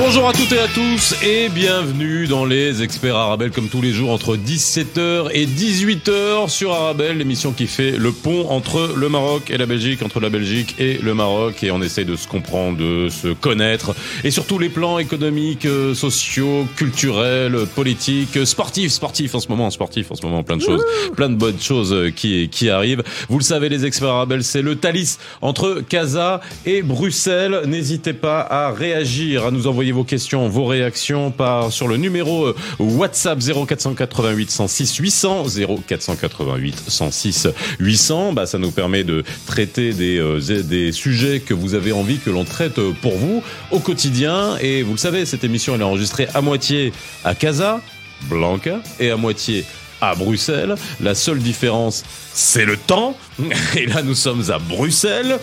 Bonjour à toutes et à tous et bienvenue dans les experts Arabelle comme tous les jours entre 17h et 18h sur Arabelle, l'émission qui fait le pont entre le Maroc et la Belgique, entre la Belgique et le Maroc et on essaye de se comprendre, de se connaître et sur tous les plans économiques, euh, sociaux, culturels, politiques, sportifs, sportifs en ce moment, sportifs en ce moment, plein de choses, plein de bonnes choses euh, qui, qui arrivent. Vous le savez les experts Arabelle, c'est le Thalys entre Casa et Bruxelles. N'hésitez pas à réagir, à nous envoyer vos questions, vos réactions par sur le numéro euh, WhatsApp 0488 106 800 0488 106 800. Bah, ça nous permet de traiter des, euh, des sujets que vous avez envie que l'on traite pour vous au quotidien. Et vous le savez, cette émission elle est enregistrée à moitié à Casa, Blanca, et à moitié à Bruxelles. La seule différence, c'est le temps. Et là, nous sommes à Bruxelles.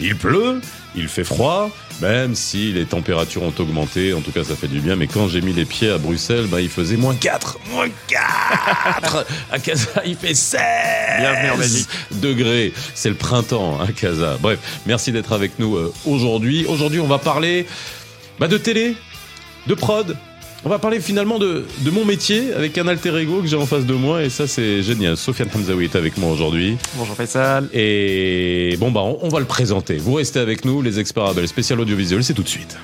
Il pleut, il fait froid, même si les températures ont augmenté. En tout cas, ça fait du bien. Mais quand j'ai mis les pieds à Bruxelles, bah, il faisait moins 4. Moins 4 À Casa, il fait 16 Bienvenue en Belgique. degrés. C'est le printemps à Casa. Bref, merci d'être avec nous euh, aujourd'hui. Aujourd'hui, on va parler bah, de télé, de prod, on va parler finalement de, de, mon métier avec un alter ego que j'ai en face de moi et ça c'est génial. Sofiane Hamzaoui est avec moi aujourd'hui. Bonjour Faisal. Et bon bah on, on, va le présenter. Vous restez avec nous, les experts Abel spécial audiovisuel, c'est tout de suite.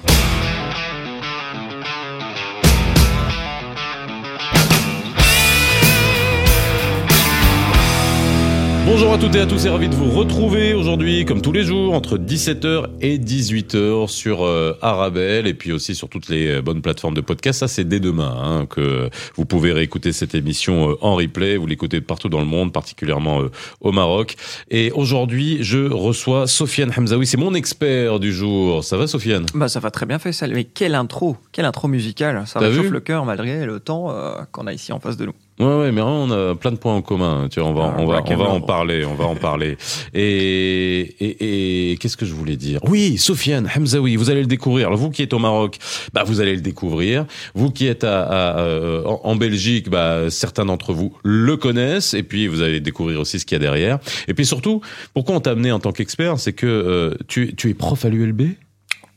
Bonjour à toutes et à tous et ravi de vous retrouver aujourd'hui, comme tous les jours, entre 17h et 18h sur euh, Arabelle et puis aussi sur toutes les bonnes plateformes de podcast. Ça, c'est dès demain hein, que vous pouvez réécouter cette émission euh, en replay. Vous l'écoutez partout dans le monde, particulièrement euh, au Maroc. Et aujourd'hui, je reçois Sofiane Hamzaoui. C'est mon expert du jour. Ça va, Sofiane? Bah, ça va très bien, Faisal. Mais quelle intro, quelle intro musicale. Ça réchauffe le cœur malgré le temps euh, qu'on a ici en face de nous. Ouais, ouais, mais on a plein de points en commun. Tu vois, on va, ah, on va, on va en parler, on va en parler. Et, et, et qu'est-ce que je voulais dire? Oui, Sofiane Hamzaoui, vous allez le découvrir. Alors, vous qui êtes au Maroc, bah, vous allez le découvrir. Vous qui êtes à, à, à en Belgique, bah, certains d'entre vous le connaissent. Et puis, vous allez découvrir aussi ce qu'il y a derrière. Et puis surtout, pourquoi on t'a amené en tant qu'expert? C'est que euh, tu, tu es prof à l'ULB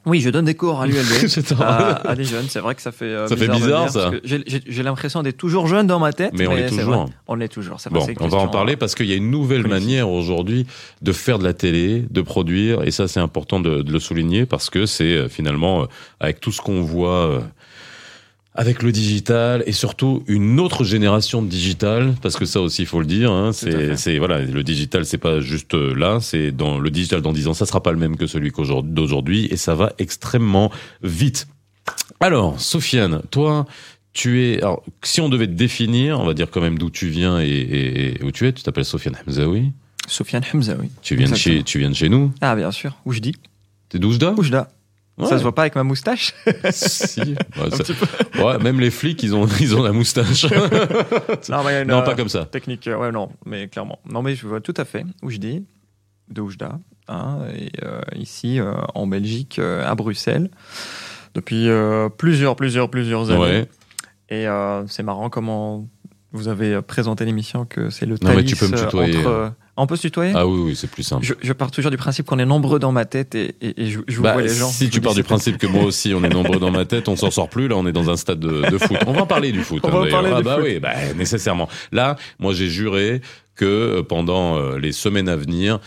oui, je donne des cours à l'ULB à, à, des jeunes. C'est vrai que ça fait euh, ça bizarre fait bizarre ça. J'ai l'impression d'être toujours jeune dans ma tête. Mais, on l'est toujours. Vrai. On l'est toujours. Bon, on va en parler parce qu'il y a une nouvelle manière aujourd'hui de faire de la télé, de produire, et ça c'est important de, de, le souligner parce que c'est euh, finalement euh, avec tout ce qu'on voit avec le digital et surtout une autre génération de digital parce que ça aussi il faut le dire hein, c'est voilà le digital c'est pas juste là c'est dans le digital dans 10 ans ça sera pas le même que celui d'aujourd'hui et ça va extrêmement vite. Alors Sofiane toi tu es alors si on devait te définir on va dire quand même d'où tu viens et, et, et, où tu es tu t'appelles Sofiane Hamzaoui. Sofiane Hamzaoui. Tu viens de chez tu viens de chez nous. Ah bien sûr. Où je dis t'es d'Oujda? Oujda Ouais. Ça se voit pas avec ma moustache Si. Ça... ouais, même les flics, ils ont, ils ont la moustache. non, mais non pas comme ça. Technique, ouais, non, mais clairement. Non, mais je vois tout à fait où je dis, de Oujda, hein, et euh, ici, euh, en Belgique, euh, à Bruxelles, depuis euh, plusieurs, plusieurs, plusieurs années. Ouais. Et euh, c'est marrant comment vous avez présenté l'émission que c'est le Non, mais tu peux me tutoyer. entre on peut se tutoyer? Ah oui, oui c'est plus simple. Je, je, pars toujours du principe qu'on est nombreux dans ma tête et, et, et je, je bah, vois les gens. Si tu pars du principe que moi aussi on est nombreux dans ma tête, on s'en sort plus. Là, on est dans un stade de, de foot. On va en parler du foot. On hein, va parler ah, du bah foot. oui, bah, nécessairement. Là, moi j'ai juré que pendant les semaines à venir,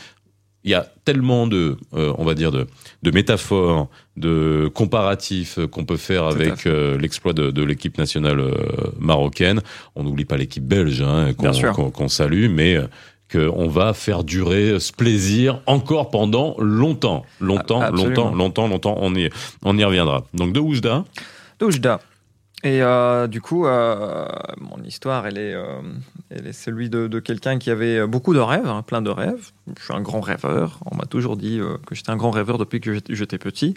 il y a tellement de, euh, on va dire, de, de métaphores, de comparatifs qu'on peut faire avec euh, l'exploit de, de l'équipe nationale euh, marocaine. On n'oublie pas l'équipe belge hein, qu'on qu qu salue, mais qu'on va faire durer ce plaisir encore pendant longtemps, longtemps, Absolument. longtemps, longtemps, longtemps. On y, on y reviendra. Donc de Oujda. De Oujda. Et euh, du coup, euh, mon histoire, elle est, euh, elle est celui de, de quelqu'un qui avait beaucoup de rêves, hein, plein de rêves. Je suis un grand rêveur. On m'a toujours dit euh, que j'étais un grand rêveur depuis que j'étais petit.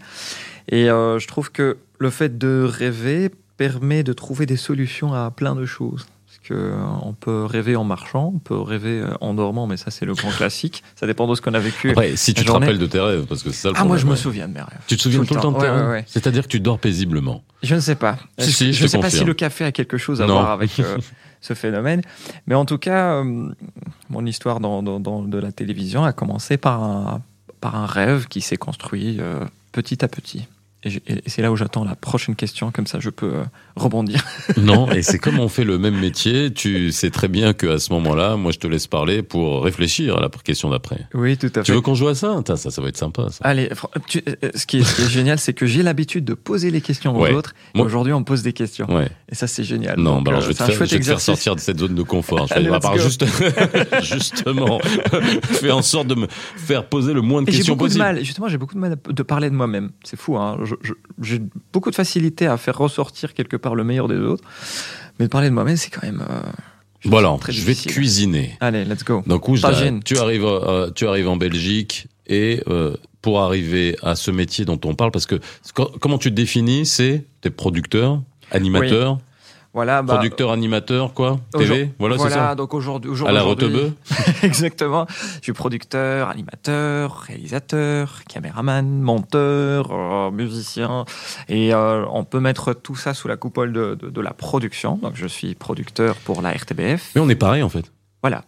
Et je trouve que le fait de rêver permet de trouver des solutions à plein de choses. Que euh, on peut rêver en marchant, on peut rêver euh, en dormant, mais ça c'est le grand classique. Ça dépend de ce qu'on a vécu. Après, si tu te journée. rappelles de tes rêves, parce que c'est ça le Ah, moi je problème, me souviens de mes rêves. Tu te souviens tout le temps de tes Ouais, rêves ouais, ouais. C'est-à-dire que tu dors paisiblement. Je ne sais pas. Si, si, je ne sais pas si le café a quelque chose à Non. voir avec euh, ce phénomène. Mais en tout cas, euh, mon histoire dans, dans- dans- de la télévision a commencé par un, par un rêve qui s'est construit euh, petit à petit. Et, c'est là où j'attends la prochaine question, comme ça je peux euh, rebondir. Non, et c'est comme on fait le même métier, tu sais très bien qu'à ce moment-là, moi je te laisse parler pour réfléchir à la question d'après. Oui, tout à Tu veux qu'on joue à ça Tain, Ça, ça va être sympa. Ça. Allez, tu- euh, ce, qui est, ce qui est génial, c'est que j'ai l'habitude de poser les questions aux Ouais. autres. Et Moi- Aujourd'hui, on me pose des questions. Ouais. Et ça, c'est génial. Non, Donc, bah alors euh, je vais te faire, je vais te faire sortir de cette zone de confort. Je vais juste, justement, fais en sorte de me faire poser le moins de Et questions possible. mal, justement, j'ai beaucoup de mal de parler de moi-même. C'est fou, hein. Je- J'ai beaucoup de facilité à faire ressortir quelque part le meilleur des autres. Mais de parler de moi-même, c'est quand même. euh, très je vais te cuisiner. Allez, let's go. Donc, où tu arrives, euh, tu arrives en Belgique et euh, pour arriver à ce métier dont on parle, parce que co- comment tu te définis, c'est t'es producteur, animateur, Voilà, bah, producteur, animateur, quoi, TV, voilà, c'est ça. donc aujourd'hui. au jour À la retebeu. Exactement. Je suis producteur, animateur, réalisateur, caméraman, monteur, euh, musicien. Et euh, on peut mettre tout ça sous la coupole de, de- de la production. Donc je suis producteur pour la RTBF. Mais on est pareil en fait. Voilà.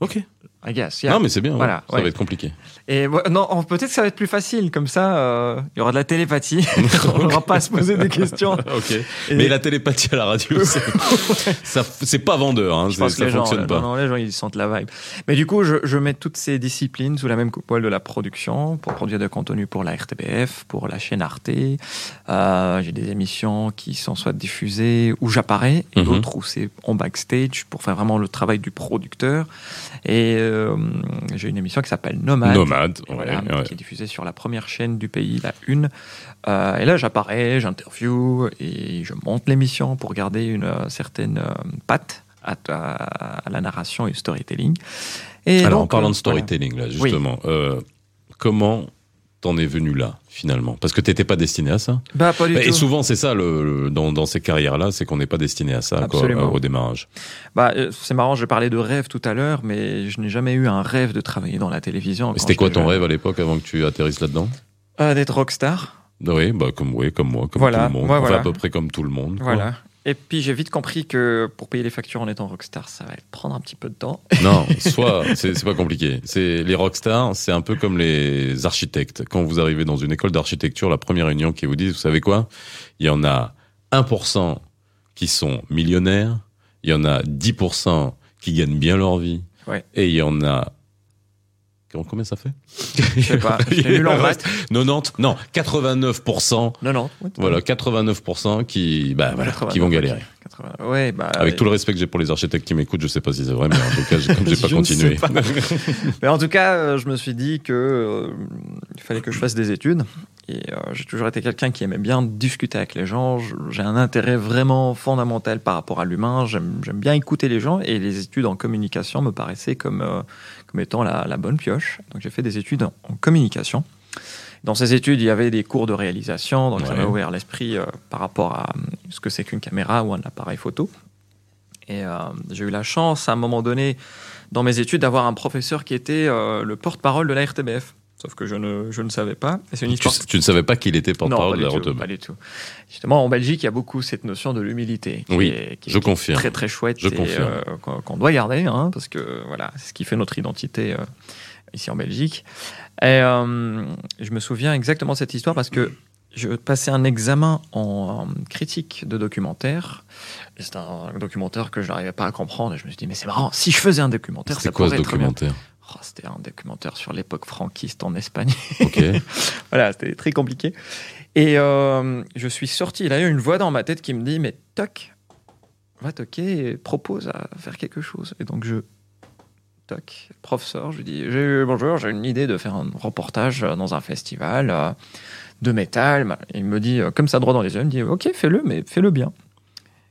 Ok. I guess, yeah. Non, mais c'est bien. Voilà, ouais. Ça va être compliqué. Et non, on- peut-être que ça va être plus facile. Comme ça, euh, il y aura de la télépathie. on n'aura pas à se poser des questions. ok. Et- Mais la télépathie à la radio, c'est pas vendeur. Hein, Je pense que ça les fonctionne euh, pas. non, non, les gens, ils sentent la vibe. Mais du coup, je, je mets toutes ces disciplines sous la même coupole de la production pour produire des contenus pour la RTBF, pour la chaîne Arte. Euh, J'ai des émissions qui sont soit diffusées où j'apparais et Mhm. d'autres où c'est en backstage pour faire vraiment le travail du producteur. Et euh, j'ai une émission qui s'appelle Nomade. Nomade. Ouais, voilà, ouais. qui est diffusée sur la première chaîne du pays, la une. Euh, et là, j'apparais, j'interview et je monte l'émission pour garder une euh, certaine patte à, à- à la narration et au storytelling. Et Alors, en parlant de storytelling, là, justement, comment t'en es venu là, finalement? Parce que t'étais pas destiné à ça. Bah, pas du Bah, Et tout. souvent, c'est ça, le, le- dans, dans ces carrières-là, c'est qu'on n'est pas destiné à ça quoi, Absolument. au démarrage. Bah, euh, c'est marrant, j'ai parlé de rêve tout à l'heure, mais je n'ai jamais eu un rêve de travailler dans la télévision. C'était quoi ton jeune. rêve à l'époque avant que tu atterrisses là-dedans? Euh, D'être rockstar. Oui, bah, comme, oui, comme moi, comme Voilà, tout le monde. ouais, Enfin, voilà. à peu près comme tout le monde. quoi. Voilà. Et puis j'ai vite compris que pour payer les factures en étant rockstar, ça va prendre un petit peu de temps. Non, soit, c'est pas compliqué. C'est les rockstars, c'est un peu comme les architectes. Quand vous arrivez dans une école d'architecture, la première réunion qui vous dit, vous savez quoi? Il y en a 1% qui sont millionnaires, il y en a 10% qui gagnent bien leur vie, Ouais. et il y en a Combien ça fait Je sais pas, j'étais nul en maths. 90, non, 89%, Non, non. voilà, 89% qui, bah, voilà, qui vont galérer. 80. Ouais, bah, Avec tout le respect que j'ai pour les architectes qui m'écoutent, je sais pas si c'est vrai, mais en tout cas, comme j'ai pas Je continué. pas. Mais en tout cas, euh, je me suis dit que euh, il fallait que je fasse des études. Et euh, j'ai toujours été quelqu'un qui aimait bien discuter avec les gens. Je- J'ai un intérêt vraiment fondamental par rapport à l'humain. J'aime j'aime bien écouter les gens. Et les études en communication me paraissaient comme, euh, comme étant la, la bonne pioche. Donc j'ai fait des études en, en communication. Dans ces études, il y avait des cours de réalisation. Donc ça Ouais. m'a ouvert l'esprit euh, par rapport à euh, ce que c'est qu'une caméra ou un appareil photo. Et euh, j'ai eu la chance, à un moment donné, dans mes études, d'avoir un professeur qui était euh, le porte-parole de la RTBF. Sauf que je ne, je ne savais pas. Et une Tu, histoire. tu ne savais pas qu'il était porte-parole de la tout, pas du tout. Justement, en Belgique, il y a beaucoup cette notion de l'humilité. qui Oui, est- qui je est confirme. Très, très chouette. Je euh, qu'on doit garder, hein, parce que voilà, c'est ce qui fait notre identité euh, ici en Belgique. Et euh, je me souviens exactement de cette histoire parce que je passais un examen en critique de documentaire. C'est un documentaire que je n'arrivais pas à comprendre. Et je me suis dit, mais c'est marrant, si je faisais un documentaire, ça quoi ce pourrait être bien. Oh, C'était un documentaire sur l'époque franquiste en Espagne. Ok. voilà, c'était très compliqué. Et euh, je suis sorti, il y a eu une voix dans ma tête qui me dit, mais toc, va toquer et propose à faire quelque chose. Et donc je toc, prof sort, je lui dis, j'ai- bonjour, j'ai une idée de faire un reportage euh, dans un festival euh, de métal. Il me dit, comme ça droit dans les yeux, il me dit, ok, fais-le, mais fais-le bien.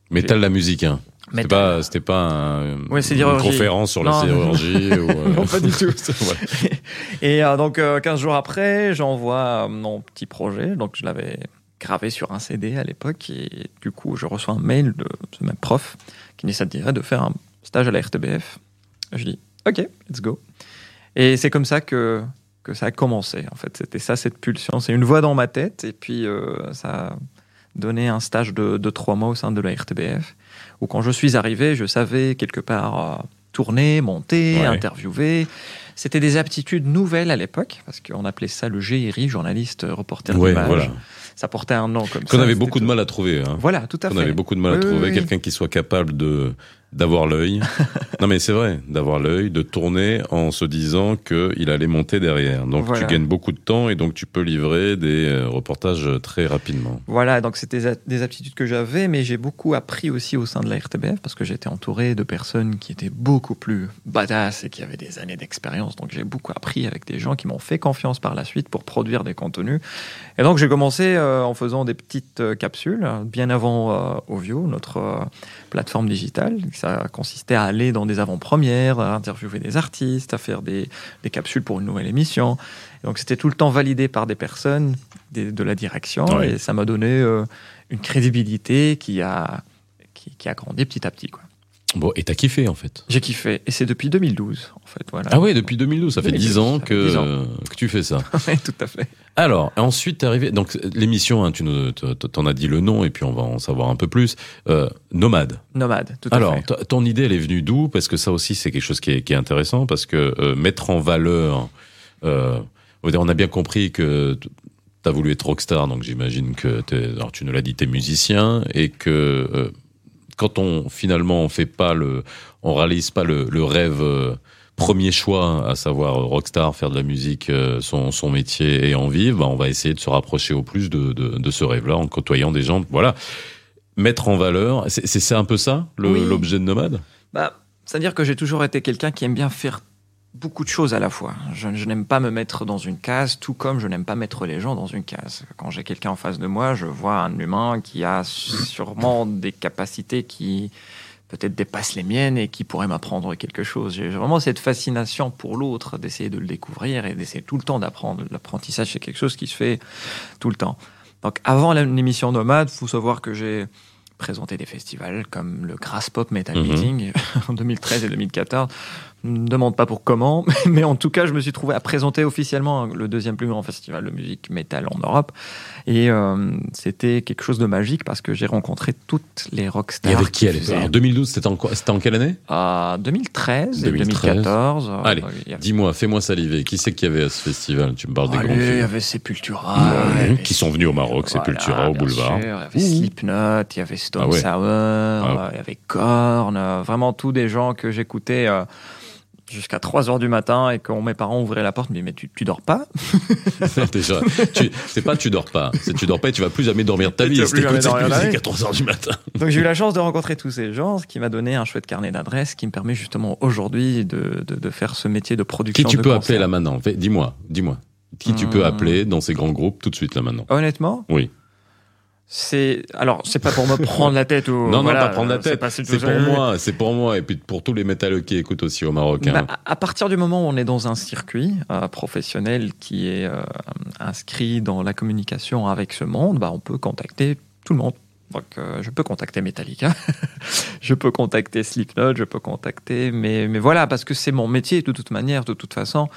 Métal la musique, hein. C'était pas, c'était pas un- Ouais, c'est une conférence sur la Non, non, non. chirurgie ou, euh, Non, pas du tout. Et euh, donc, euh, 15 jours après, j'envoie euh, mon petit projet. Donc, je l'avais gravé sur un CD à l'époque. Et du coup, je reçois un mail de ce même prof qui déciderait de faire un stage à la RTBF. Je dis, OK, let's go. Et c'est comme ça que, que ça a commencé. En fait, c'était ça, cette pulsion. C'est une voix dans ma tête. Et puis, euh, ça a donné un stage de, de, trois mois au sein de la RTBF. Où quand je suis arrivé, je savais quelque part euh, tourner, monter, ouais. interviewer. C'était des aptitudes nouvelles à l'époque, parce qu'on appelait ça le GRI, journaliste reporter ouais, d'image. Voilà. Ça portait un nom comme Qu'on ça. avait c'était beaucoup de mal à trouver. Hein. Voilà, tout à On fait. avait beaucoup de mal à Oui, trouver oui. quelqu'un qui soit capable de d'avoir l'œil. non mais c'est vrai, d'avoir l'œil, de tourner en se disant que il allait monter derrière. Donc Voilà. tu gagnes beaucoup de temps et donc tu peux livrer des euh, reportages très rapidement. Voilà, donc c'était des aptitudes que j'avais, mais j'ai beaucoup appris aussi au sein de la RTBF parce que j'étais entouré de personnes qui étaient beaucoup plus badass et qui avaient des années d'expérience. Donc j'ai beaucoup appris avec des gens qui m'ont fait confiance par la suite pour produire des contenus. Et donc j'ai commencé euh, en faisant des petites euh, capsules, bien avant Ovio, notre plateforme digitale. Ça consistait à aller dans des avant-premières, à interviewer des artistes, à faire des, des capsules pour une nouvelle émission. Et donc c'était tout le temps validé par des personnes des- de la direction Ouais. et ça m'a donné euh, une crédibilité qui a, qui, qui a grandi petit à petit. quoi. Bon, et t'as kiffé en fait. J'ai kiffé et c'est depuis 2012 en fait. Voilà. Ah ouais, depuis 2012, ça fait 2012, 10 ans que, 10 ans. euh, que tu fais ça. Ouais, tout à fait. Alors, ensuite, t'es arrivé. Donc, l'émission, hein, tu nous, t'en as dit le nom, et puis on va en savoir un peu plus. Euh, Nomade. Nomade, tout Alors, à fait. t- ton idée, elle est venue d'où? Parce que ça aussi, c'est quelque chose qui est, qui est intéressant, parce que euh, mettre en valeur. Euh, on a bien compris que t'as voulu être rockstar, donc j'imagine que alors tu nous l'as dit, t'es musicien, et que quand on finalement on fait pas le, on réalise pas le, le rêve. euh, Premier choix, à savoir euh, rockstar, faire de la musique, euh, son, son métier et en vivre, bah, on va essayer de se rapprocher au plus de, de, de ce rêve-là en côtoyant des gens. Voilà, mettre en valeur. C'est un peu ça Oui. l'objet de nomade? Bah, C'est-à-dire que j'ai toujours été quelqu'un qui aime bien faire beaucoup de choses à la fois. Je, je n'aime pas me mettre dans une case, tout comme je n'aime pas mettre les gens dans une case. Quand j'ai quelqu'un en face de moi, je vois un humain qui a sûrement des capacités qui peut-être dépassent les miennes et qui pourraient m'apprendre quelque chose. J'ai vraiment cette fascination pour l'autre, d'essayer de le découvrir et d'essayer tout le temps d'apprendre. L'apprentissage, c'est quelque chose qui se fait tout le temps. Donc avant l'émission Nomade, il faut savoir que j'ai présenté des festivals comme le Grass Pop Metal Mhm. Meeting en 2013 et 2014. Je ne me demande pas pour comment, mais en tout cas, je me suis trouvé à présenter officiellement le deuxième plus grand festival de musique métal en Europe. Et euh, c'était quelque chose de magique parce que j'ai rencontré toutes les rockstars. y avait qui à qui l'époque Alors, 2012, c'était en, quoi- c'était en quelle année? À 2013 et 2013. 2014. euh, Allez, avait- Dis-moi, fais-moi saliver. Qui c'est qu'il y avait à ce festival? Tu me parles des Allez, grands il y avait Sepultura, y avait- qui sont venus au Maroc, Voilà, Sepultura, au boulevard. sûr, Il y avait. Slipknot, il y avait Stone Ah ouais. Sour, Ah. il y avait Korn, euh, vraiment tous des gens que j'écoutais euh, jusqu'à 3 heures du matin et quand mes parents ouvraient la porte, disaient mais tu, tu dors pas Déjà, tu- c'est pas tu dors pas, c'est tu dors pas et tu vas plus jamais dormir de ta Tu vie. vie. à 3 heures du matin. Donc j'ai eu la chance de rencontrer tous ces gens, ce qui m'a donné un chouette carnet d'adresses qui me permet justement aujourd'hui de, de, de faire ce métier de Qui production. tu de peux appeler là maintenant? Dis-moi, dis-moi. Qui tu peux Hum. appeler dans ces grands groupes tout de suite là maintenant? Honnêtement? Oui. C'est alors c'est pas pour me prendre la tête ou Non, voilà, non, pas prendre la tête. c'est pour moi, c'est pour moi et puis pour tous les métalleux qui écoutent aussi au Maroc. hein. Bah, à à partir du moment où on est dans un circuit euh, professionnel qui est euh, inscrit dans la communication avec ce monde, bah, on peut contacter tout le monde. Donc, euh, je peux contacter Metallica, je peux contacter Slipknot, je peux contacter, mais, mais voilà, parce que c'est mon métier de toute manière, de toute façon.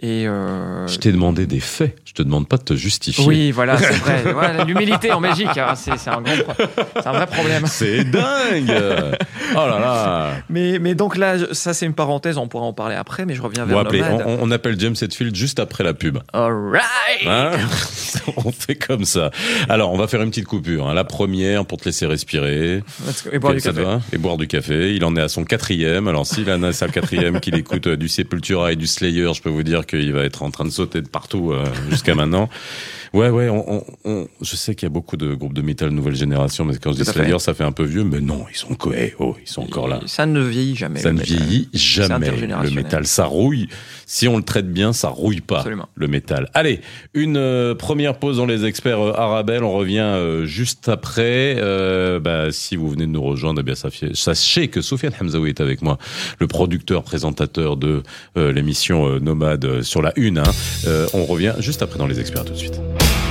Et euh, Je t'ai demandé des faits. Je te demande pas de te justifier. oui, voilà, c'est vrai. Voilà, L'humilité en Belgique, hein, c'est un, vrai problème. C'est dingue Oh là là Mais, mais donc là, ça c'est une parenthèse, on pourra en parler après, mais je reviens vers Nomade. on, on appelle James Hetfield juste après la pub. All right Hein on fait comme ça. Alors, on va faire une petite coupure. hein. La première pour te laisser respirer. Et boire du ça café. va Et boire du café. Il en est à son quatrième. Alors, s'il en a à quatrième, qu'il écoute euh, du Sepultura et du Slayer, je peux vous dire qu'il va être en train de sauter de partout euh, jusqu'à maintenant. Ouais, ouais. On, on- on- je sais qu'il y a beaucoup de groupes de métal nouvelle génération, mais quand je dis Slayer, fait. ça fait un peu vieux. Mais non, ils sont Oh, ils sont encore là. Ça ne vieillit jamais. Ça ne vieillit jamais. Le métal, ça rouille. Si on le traite bien, ça rouille pas. Absolument. Le métal. Allez, une euh, première pause dans les experts euh, Arabelle. On revient euh, juste après. Euh, bah, si vous venez de nous rejoindre, eh bien, sachez, sachez que Sofiane Hamzaoui est avec moi, le producteur, présentateur de euh, l'émission euh, Nomade euh, sur la Une. hein. Euh, on revient juste après dans les experts tout de suite.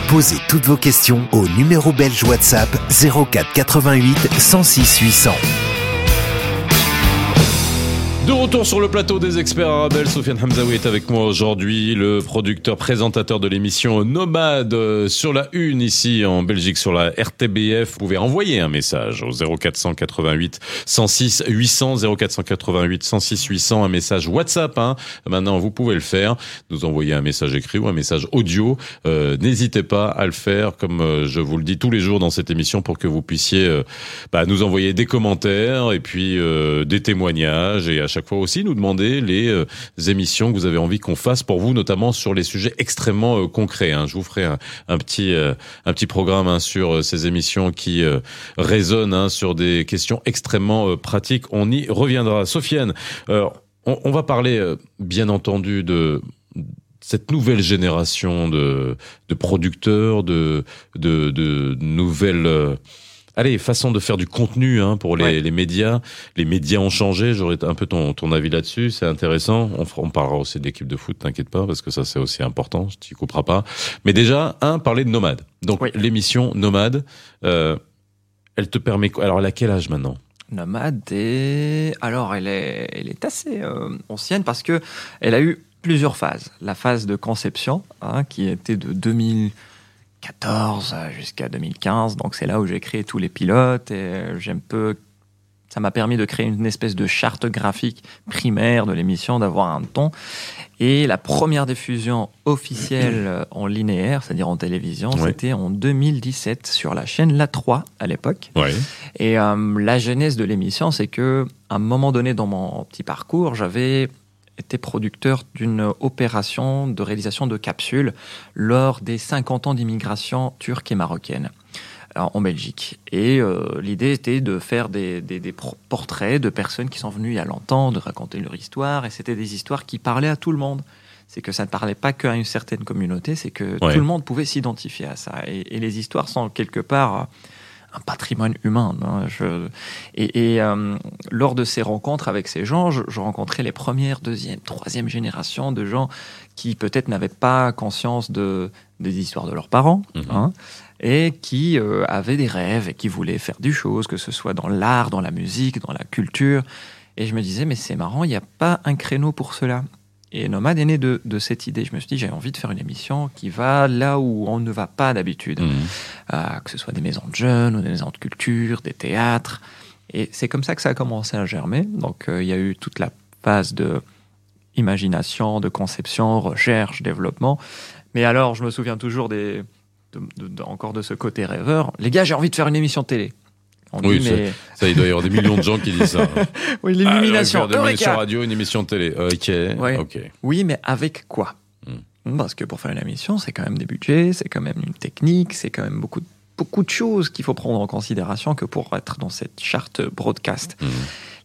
Posez toutes vos questions au numéro belge WhatsApp 04 88 106 800. De retour sur le plateau des experts Arabelle, Sofiane Hamzaoui est avec moi aujourd'hui, le producteur présentateur de l'émission Nomade euh, sur la une ici en Belgique sur la RTBF. Vous pouvez envoyer un message au 0488 106 800 0488 106 800 un message WhatsApp. Hein. Maintenant vous pouvez le faire, nous envoyer un message écrit ou un message audio. Euh, N'hésitez pas à le faire comme euh, je vous le dis tous les jours dans cette émission pour que vous puissiez euh, bah, nous envoyer des commentaires et puis euh, des témoignages et à chaque fois aussi nous demander les euh, émissions que vous avez envie qu'on fasse pour vous, notamment sur les sujets extrêmement euh, concrets. hein. Je vous ferai un, petit euh, un petit programme hein, sur ces émissions qui résonnent hein, sur des questions extrêmement pratiques. On y reviendra. Sofiane, on, va parler bien entendu de cette nouvelle génération de, producteurs, de, de, nouvelles allez, façon de faire du contenu hein, pour les, Ouais. les médias. Les médias ont changé. J'aurais un peu ton, ton avis là-dessus. C'est intéressant. On, parlera aussi de l'équipe de foot, t'inquiète pas, parce que ça c'est aussi important. Tu couperas pas. Mais déjà, un, parler de Nomade. Donc Oui. l'émission Nomade, euh, elle te permet quoi? Alors elle a quel âge maintenant? Nomade et alors elle est, elle est assez euh, ancienne parce que elle a eu plusieurs phases. La phase de conception hein, qui était de 2014 jusqu'à 2015, donc c'est là où j'ai créé tous les pilotes et euh, j'ai un peu ça m'a permis de créer une espèce de charte graphique primaire de l'émission, d'avoir un ton. Et la première diffusion officielle euh, en linéaire, c'est-à-dire en télévision, Ouais. c'était en 2017 sur la chaîne La 3 à l'époque. Ouais. Et euh, la genèse de l'émission, c'est que à un moment donné dans mon petit parcours, j'avais été producteur d'une opération de réalisation de capsules lors des 50 ans d'immigration turque et marocaine euh, en Belgique. Et euh, l'idée était de faire des, des- des pro- portraits de personnes qui sont venues il y a longtemps, de raconter leur histoire, et c'était des histoires qui parlaient à tout le monde. C'est que ça ne parlait pas qu'à une certaine communauté, c'est que Ouais. tout le monde pouvait s'identifier à ça. Et, et les histoires sont quelque part euh, un patrimoine humain. hein. Je- et et, euh, lors de ces rencontres avec ces gens, je, je rencontrais les premières, deuxième, troisième générations de gens qui peut-être n'avaient pas conscience de, des histoires de leurs parents. Mhm. hein, et qui euh, avaient des rêves et qui voulaient faire des choses, que ce soit dans l'art, dans la musique, dans la culture. Et je me disais, mais c'est marrant, il n'y a pas un créneau pour cela. Et Nomade est né de, de cette idée. Je me suis dit, j'ai envie de faire une émission qui va là où on ne va pas d'habitude. Mhm. Euh, que ce soit des maisons de jeunes ou des maisons de culture, des théâtres. Et c'est comme ça que ça a commencé à germer. Donc euh, il y a eu toute la phase de imagination, de conception, recherche, développement. Mais alors, je me souviens toujours des, de- de- de- encore de ce côté rêveur. Les gars, j'ai envie de faire une émission télé. On Oui, dit, mais Ça, il doit y avoir des millions de gens qui disent ça. oui, Ah, l'illumination. de l'émission Eureka radio, une émission télé. Ok, Ouais. ok. Oui, mais avec quoi? Parce que pour faire une émission, c'est quand même des budgets, c'est quand même une technique, c'est quand même beaucoup, beaucoup de choses qu'il faut prendre en considération que pour être dans cette charte broadcast. Mhm.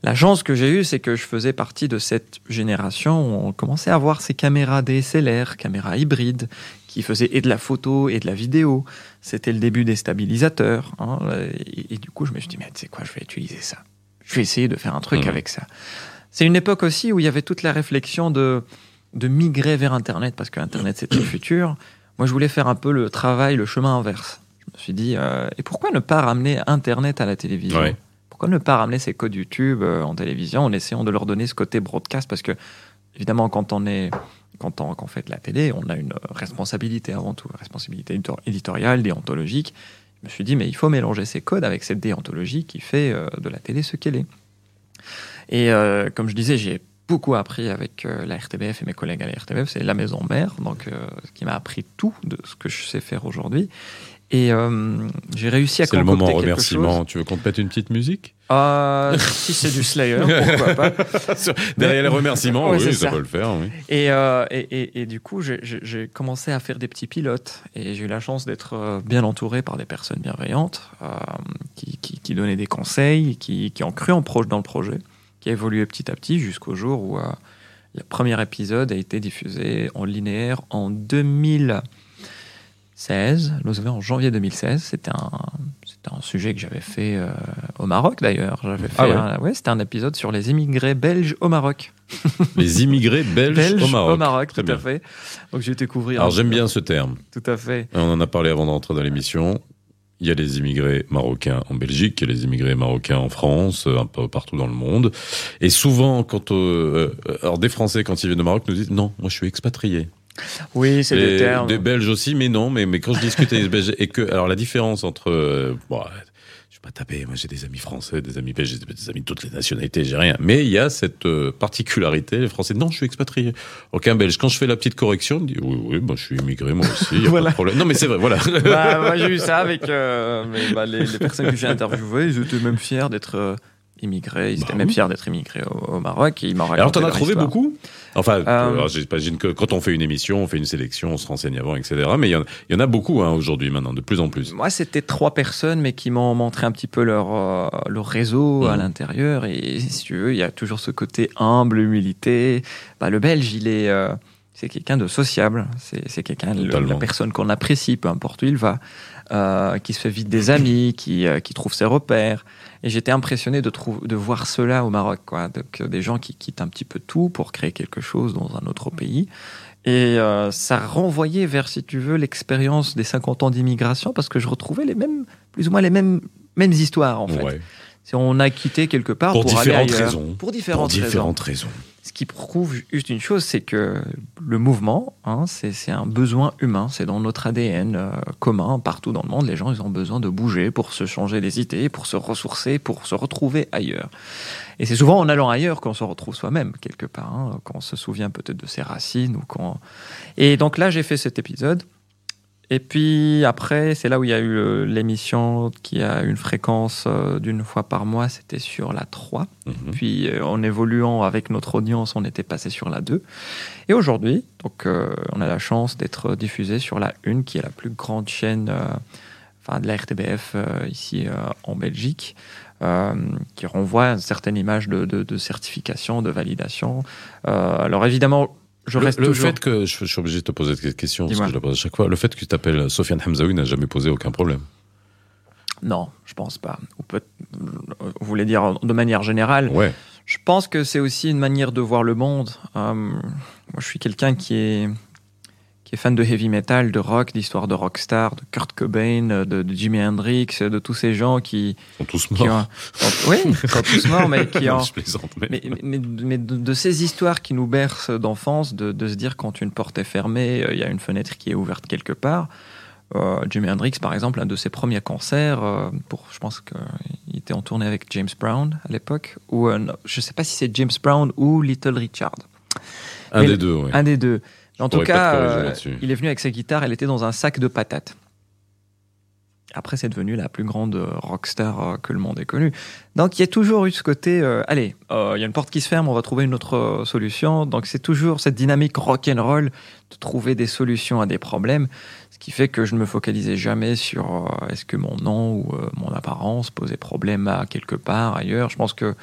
La chance que j'ai eue, c'est que je faisais partie de cette génération où on commençait à voir ces caméras DSLR, caméras hybrides, qui faisaient et de la photo et de la vidéo. C'était le début des stabilisateurs. hein, et, et du coup, je me suis dit, mais tu sais quoi, je vais utiliser ça. Je vais essayer de faire un truc Mhm. avec ça. C'est une époque aussi où il y avait toute la réflexion de, de migrer vers Internet, parce que Internet, c'était le futur. Moi, je voulais faire un peu le travail, le chemin inverse. Je me suis dit, euh, et pourquoi ne pas ramener Internet à la télévision Ouais. Pourquoi ne pas ramener ces codes YouTube euh, en télévision en essayant de leur donner ce côté broadcast Parce que, évidemment, quand on est. Quand on, quand on fait de la télé, on a une responsabilité avant tout, responsabilité éditor- éditoriale, déontologique. Je me suis dit, mais il faut mélanger ces codes avec cette déontologie qui fait euh, de la télé ce qu'elle est. Et euh, comme je disais, j'ai beaucoup appris avec euh, la RTBF et mes collègues à la RTBF. C'est la maison mère, donc ce qui m'a appris tout de ce que je sais faire aujourd'hui. Et euh, j'ai réussi à C'est le moment remerciement. chose. Tu veux qu'on te mette une petite musique? Euh, si c'est du Slayer, pourquoi pas. Derrière les remerciements, oui, ça ça. peut le faire. Oui. Et, euh, et, et- et du coup, j'ai- commencé à faire des petits pilotes. Et j'ai eu la chance d'être bien entouré par des personnes bienveillantes qui, qui- qui donnaient des conseils, qui, qui ont cru en proche dans le projet, qui a évolué petit à petit jusqu'au jour où le premier épisode a été diffusé en linéaire en 2016. Nous avons en janvier 2016. C'était un, un sujet que j'avais fait euh, au Maroc d'ailleurs. J'avais fait Ah ouais. c'était un épisode sur les immigrés belges au Maroc. Les immigrés belges, Belges au Maroc. Très tout bien. à fait. Donc j'ai découvert. Alors j'aime bien ce terme. Tout à fait. On en a parlé avant d'entrer dans l'émission. Il y a les immigrés marocains en Belgique, il y a les immigrés marocains en France, euh, un peu partout dans le monde. Et souvent, quand euh, alors des Français quand ils viennent au Maroc nous disent non, moi je suis expatrié. Oui, c'est Et des termes. Des Belges aussi, mais non. Mais mais quand je discute avec les Belges et que alors la différence entre euh, bon, je vais pas taper. Moi j'ai des amis français, des amis belges, des amis de toutes les nationalités, j'ai rien. Mais il y a cette euh, particularité. Les Français non, je suis expatrié. Aucun Belge. Quand je fais la petite correction, il dit oui oui, bah, je suis immigré moi aussi. y a pas Voilà. de problème. Non mais c'est vrai, voilà. Bah, moi j'ai eu ça avec euh, mais, bah, les, les personnes que j'ai interviewées, ils étaient même fiers d'être euh, immigrés, ils Bah étaient même fiers d'être immigrés au, au Maroc. Et ils Alors, t'en as trouvé histoire. beaucoup Enfin, Euh, j'imagine que quand on fait une émission, on fait une sélection, on se renseigne avant, etc. Mais il y en, il y en a beaucoup hein, aujourd'hui, maintenant, de plus en plus. Moi, c'était trois personnes, mais qui m'ont montré un petit peu leur, euh, leur réseau à Mhm. l'intérieur. Et si tu veux, il y a toujours ce côté humble, humilité. Bah, le Belge, il est, euh, c'est quelqu'un de sociable. C'est, quelqu'un, la personne qu'on apprécie, peu importe où il va, euh, qui se fait vite des amis, qui, euh, qui trouve ses repères. Et j'étais impressionné de, de voir cela au Maroc, quoi. Donc, euh, des gens qui quittent un petit peu tout pour créer quelque chose dans un autre pays. Et euh, ça renvoyait vers, si tu veux, l'expérience des 50 ans d'immigration, parce que je retrouvais les mêmes, plus ou moins les mêmes, mêmes histoires, en fait. Ouais. On a quitté quelque part Pour pour, aller différentes ailleurs. raisons. Pour Pour différentes, différentes raisons. raisons. Ce qui prouve juste une chose, c'est que le mouvement, hein, c'est un besoin humain, c'est dans notre ADN euh, commun partout dans le monde. Les gens, ils ont besoin de bouger pour se changer les idées, pour se ressourcer, pour se retrouver ailleurs. Et c'est souvent en allant ailleurs qu'on se retrouve soi-même quelque part, hein, qu'on se souvient peut-être de ses racines ou qu'on. Et donc là, j'ai fait cet épisode. Et puis après, c'est là où il y a eu euh, l'émission qui a une fréquence euh, d'une fois par mois, c'était sur la 3. Mhm. Puis euh, en évoluant avec notre audience, on était passé sur la 2. Et aujourd'hui, donc euh, on a la chance d'être diffusé sur la 1, qui est la plus grande chaîne euh, enfin, de la RTBF euh, ici en Belgique, euh, qui renvoie une certaine image de, de- de certification, de validation. Euh, alors évidemment, je Le, reste le toujours... fait que je, je suis obligé de te poser cette question, parce que je la pose à chaque fois, le fait que tu t'appelles Sofiane Hamzaoui n'a jamais posé aucun problème. Non, je pense pas. Ou peut vous voulez dire de manière générale? Ouais. Je pense que c'est aussi une manière de voir le monde. Euh, moi, je suis quelqu'un qui est, qui est fan de heavy metal, de rock, d'histoire de rockstar, de Kurt Cobain, de, de Jimi Hendrix, de tous ces gens qui, Ils sont tous qui morts. ont, oui, ils sont tous morts, mais qui ont, je plaisante, mais... mais, mais, mais de, de ces histoires qui nous bercent d'enfance, de, de se dire quand une porte est fermée, euh, il y a une fenêtre qui est ouverte quelque part. Euh, Jimi Hendrix, par exemple, un de ses premiers concerts, euh, pour, je pense qu'il était en tournée avec James Brown à l'époque, ou euh, je ne sais pas si c'est James Brown ou Little Richard, un des deux, ouais. un des deux. En tout cas, euh, il est venu avec sa guitare, elle était dans un sac de patates. Après, c'est devenu la plus grande euh, rockstar euh, que le monde ait connue. Donc, il y a toujours eu ce côté, euh, allez, euh, il y a une porte qui se ferme, on va trouver une autre solution. Donc, c'est toujours cette dynamique rock'n'roll de trouver des solutions à des problèmes. Ce qui fait que je ne me focalisais jamais sur euh, est-ce que mon nom ou mon apparence posait problème à quelque part ailleurs. Je pense que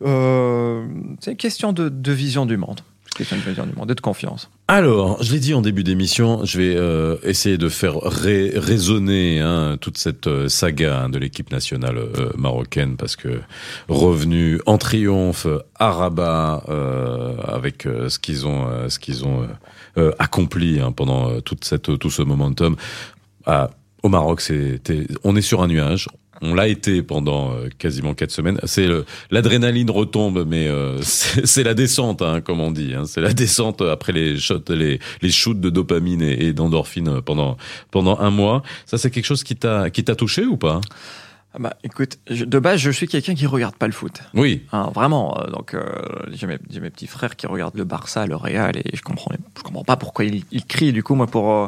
c'est une question de, de vision du monde. Du. Alors, je l'ai dit en début d'émission, je vais euh, essayer de faire ré- résonner hein, toute cette euh, saga hein, de l'équipe nationale euh, marocaine parce que revenu en triomphe à Rabat avec ce qu'ils ont, ce qu'ils ont accompli hein, pendant tout ce momentum. Au Maroc, on est sur un nuage. On l'a été pendant euh, quasiment quatre semaines. C'est l'adrénaline retombe, mais euh, c'est la descente, hein, comme on dit. Hein. C'est la descente après les shots, les, les shoots de dopamine et, et d'endorphine pendant pendant un mois. Ça, c'est quelque chose qui t'a qui t'a touché ou pas? Ah bah, écoute, je- de base, je suis quelqu'un qui regarde pas le foot. Oui. Hein, vraiment. euh, donc, euh, j'ai mes, j'ai mes petits frères qui regardent le Barça, le Real, et je comprends, je comprends pas pourquoi ils, ils crient. Du coup, moi, pour euh,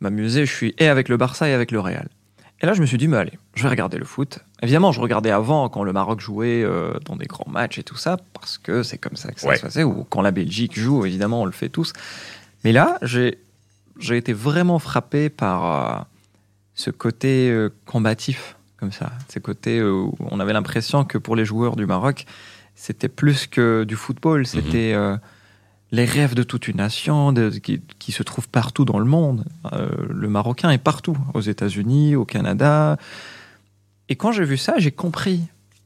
m'amuser, je suis et avec le Barça et avec le Real. Et là, je me suis dit, mais allez, je vais regarder le foot. Évidemment, je regardais avant quand le Maroc jouait euh, dans des grands matchs et tout ça, parce que c'est comme ça que ça Ouais. se passait. Ou quand la Belgique joue, évidemment, on le fait tous. Mais là, j'ai été vraiment frappé par euh, ce côté euh, combatif, comme ça. Ce côté euh, où on avait l'impression que pour les joueurs du Maroc, c'était plus que du football. C'était euh, les rêves de toute une nation, qui, se trouvent partout dans le monde. Euh, le Marocain est partout, aux États-Unis, au Canada. Et quand j'ai vu ça, j'ai compris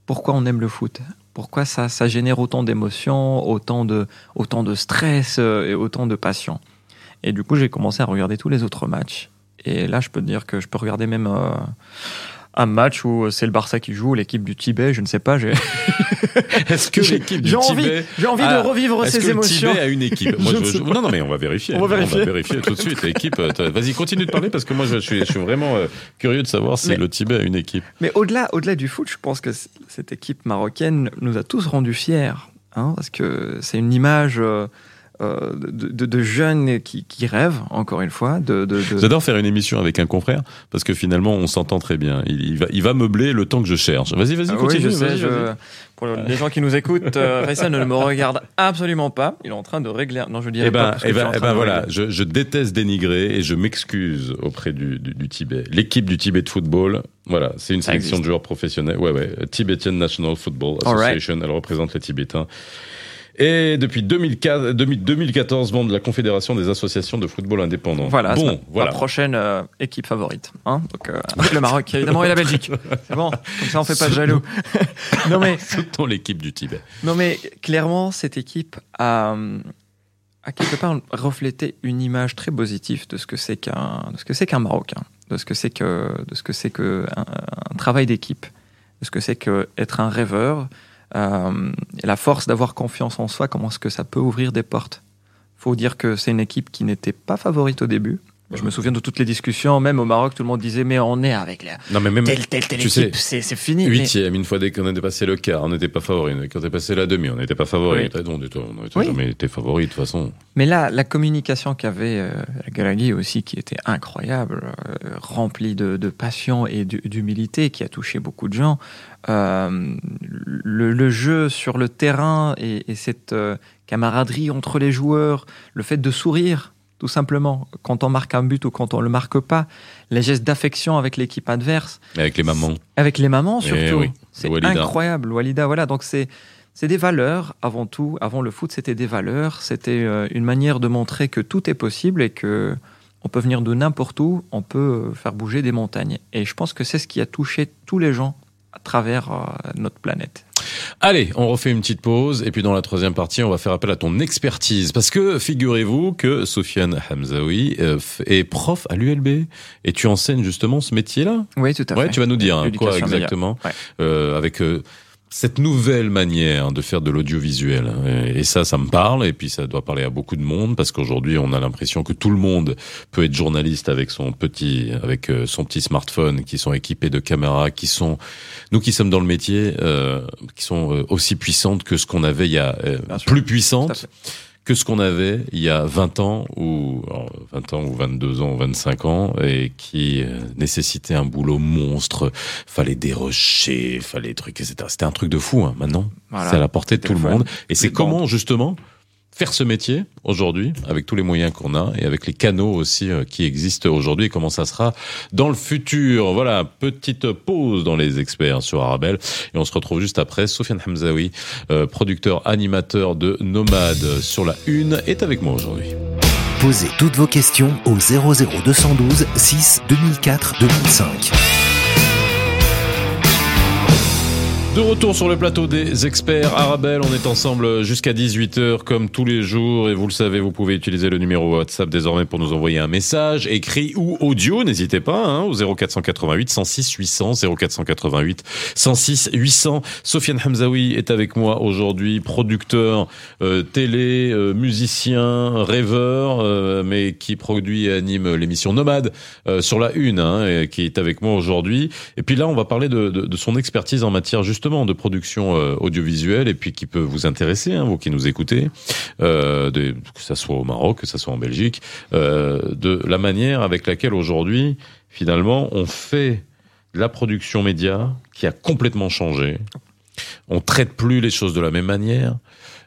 pourquoi on aime le foot. Pourquoi ça, génère autant d'émotions, autant de, stress euh, et autant de passion. Et du coup, j'ai commencé à regarder tous les autres matchs. Et là, je peux dire que je peux regarder même euh, un match où c'est le Barça qui joue, l'équipe du Tibet, je ne sais pas. J'ai Est-ce que l'équipe du j'ai envie, Tibet j'ai envie Ah, de revivre Est-ce ces que émotions. le Tibet a une équipe Moi, Je Non, non, mais on va vérifier. On va vérifier. tout de suite. L'équipe. euh, Vas-y, continue de parler parce que moi, je suis, je suis vraiment euh, curieux de savoir si Mais- le Tibet a une équipe. Mais au-delà, au-delà du foot, je pense que cette équipe marocaine nous a tous rendus fiers, hein, parce que c'est une image euh, euh, de, de- de jeunes qui, qui rêvent, encore une fois, de, J'adore faire une émission avec un confrère parce que finalement, on s'entend très bien. Il, il va, il va meubler le temps que je cherche. Vas-y, vas-y, Ah oui, continue. je sais. vas-y, je- vas-y. Pour les gens qui nous écoutent, euh, Faisal ne me regarde absolument pas. Il est en train de régler. Non, je dirais Eh ben, eh ben, en eh ben voilà, je, je déteste dénigrer et je m'excuse auprès du, du, du Tibet. L'équipe du Tibet de football, voilà, c'est une Ça sélection existe. de joueurs professionnels. Ouais, ouais, Tibetan National Football right. Association, elle représente les Tibétains. Et depuis 2004, 2000 2014, membre de la Confédération des associations de football indépendants. Voilà, c'est bon, ma, voilà. ma prochaine euh, équipe favorite. Hein Donc, euh, le Maroc, évidemment, et la Belgique. C'est bon, comme ça on fait pas de jaloux. non, mais, Soutenons l'équipe du Tibet. non, mais clairement, cette équipe a, a quelque part reflété une image très positive de ce que c'est qu'un de ce que c'est qu'un Marocain, de ce que c'est que de ce que c'est que un, un travail d'équipe, de ce que c'est que être un rêveur, euh, la force d'avoir confiance en soi, comment est-ce que ça peut ouvrir des portes? Faut dire que c'est une équipe qui n'était pas favorite au début. Je me souviens de toutes les discussions, même au Maroc, tout le monde disait mais on est avec la Non, mais même telle telle telle tu équipe, sais, c'est fini. Mais- huitième, une fois qu'on a dépassé le quart, on n'était pas favori. Quand on est passé la demi, on n'était pas favori. Oui. On n'était Oui. jamais été favori de toute façon. Mais là, la communication qu'avait euh, Galaghi aussi, qui était incroyable, euh, remplie de, de passion et d'hu- d'humilité, qui a touché beaucoup de gens. Euh, le, le jeu sur le terrain et, et cette euh, camaraderie entre les joueurs, le fait de sourire, tout simplement, quand on marque un but ou quand on le marque pas, les gestes d'affection avec l'équipe adverse, Avec les mamans. avec les mamans Eh surtout. oui, C'est Walida. incroyable, Walida. Voilà, donc c'est c'est des valeurs avant tout. Avant le foot, c'était des valeurs. C'était euh, une manière de montrer que tout est possible et que on peut venir de n'importe où, on peut euh, faire bouger des montagnes. Et je pense que c'est ce qui a touché tous les gens à travers euh, notre planète. Allez, on refait une petite pause et puis dans la troisième partie, on va faire appel à ton expertise parce que figurez-vous que Sofiane Hamzaoui euh, est prof à l'ULB et tu enseignes justement ce métier-là. Oui, tout à Ouais, fait. tu vas nous dire hein, quoi exactement Ouais. euh, avec euh, cette nouvelle manière de faire de l'audiovisuel. Et, ça, ça me parle et puis ça doit parler à beaucoup de monde parce qu'aujourd'hui, on a l'impression que tout le monde peut être journaliste avec son petit, avec euh, son petit smartphone, qui sont équipés de caméras, qui sont nous qui sommes dans le métier, euh, qui sont euh, aussi puissantes que ce qu'on avait il y a euh, plus puissantes. Que ce qu'on avait il y a 20 ans ou alors, 20 ans ou 22 ans ou 25 ans et qui euh, nécessitait un boulot monstre. Fallait dérocher, fallait trucs, etc. C'était un truc de fou, hein, maintenant. Voilà. C'est à la portée de tout le monde. Et c'est comment, justement, faire ce métier aujourd'hui, avec tous les moyens qu'on a et avec les canaux aussi euh, qui existent aujourd'hui et comment ça sera dans le futur. Voilà, petite pause dans les experts sur Arabelle et on se retrouve juste après. Sofiane Hamzaoui, euh, producteur animateur de Nomade sur la Une, est avec moi aujourd'hui. Posez toutes vos questions au 00212 6 2004 2005. De retour sur le plateau des experts Arabelle, on est ensemble jusqu'à 18h comme tous les jours et vous le savez, vous pouvez utiliser le numéro WhatsApp désormais pour nous envoyer un message écrit ou audio, n'hésitez pas hein, au 0488 106 800 0488 106 800. Sofiane Hamzaoui est avec moi aujourd'hui, producteur euh, télé, euh, musicien, rêveur, euh, mais qui produit et anime l'émission Nomade euh, sur la Une, hein, et qui est avec moi aujourd'hui. Et puis là, on va parler de, de, de son expertise en matière justement de production euh, audiovisuelle et puis qui peut vous intéresser, hein, vous qui nous écoutez, euh, de, que ça soit au Maroc, que ça soit en Belgique, euh, de la manière avec laquelle aujourd'hui, finalement, on fait la production média qui a complètement changé. On traite plus les choses de la même manière.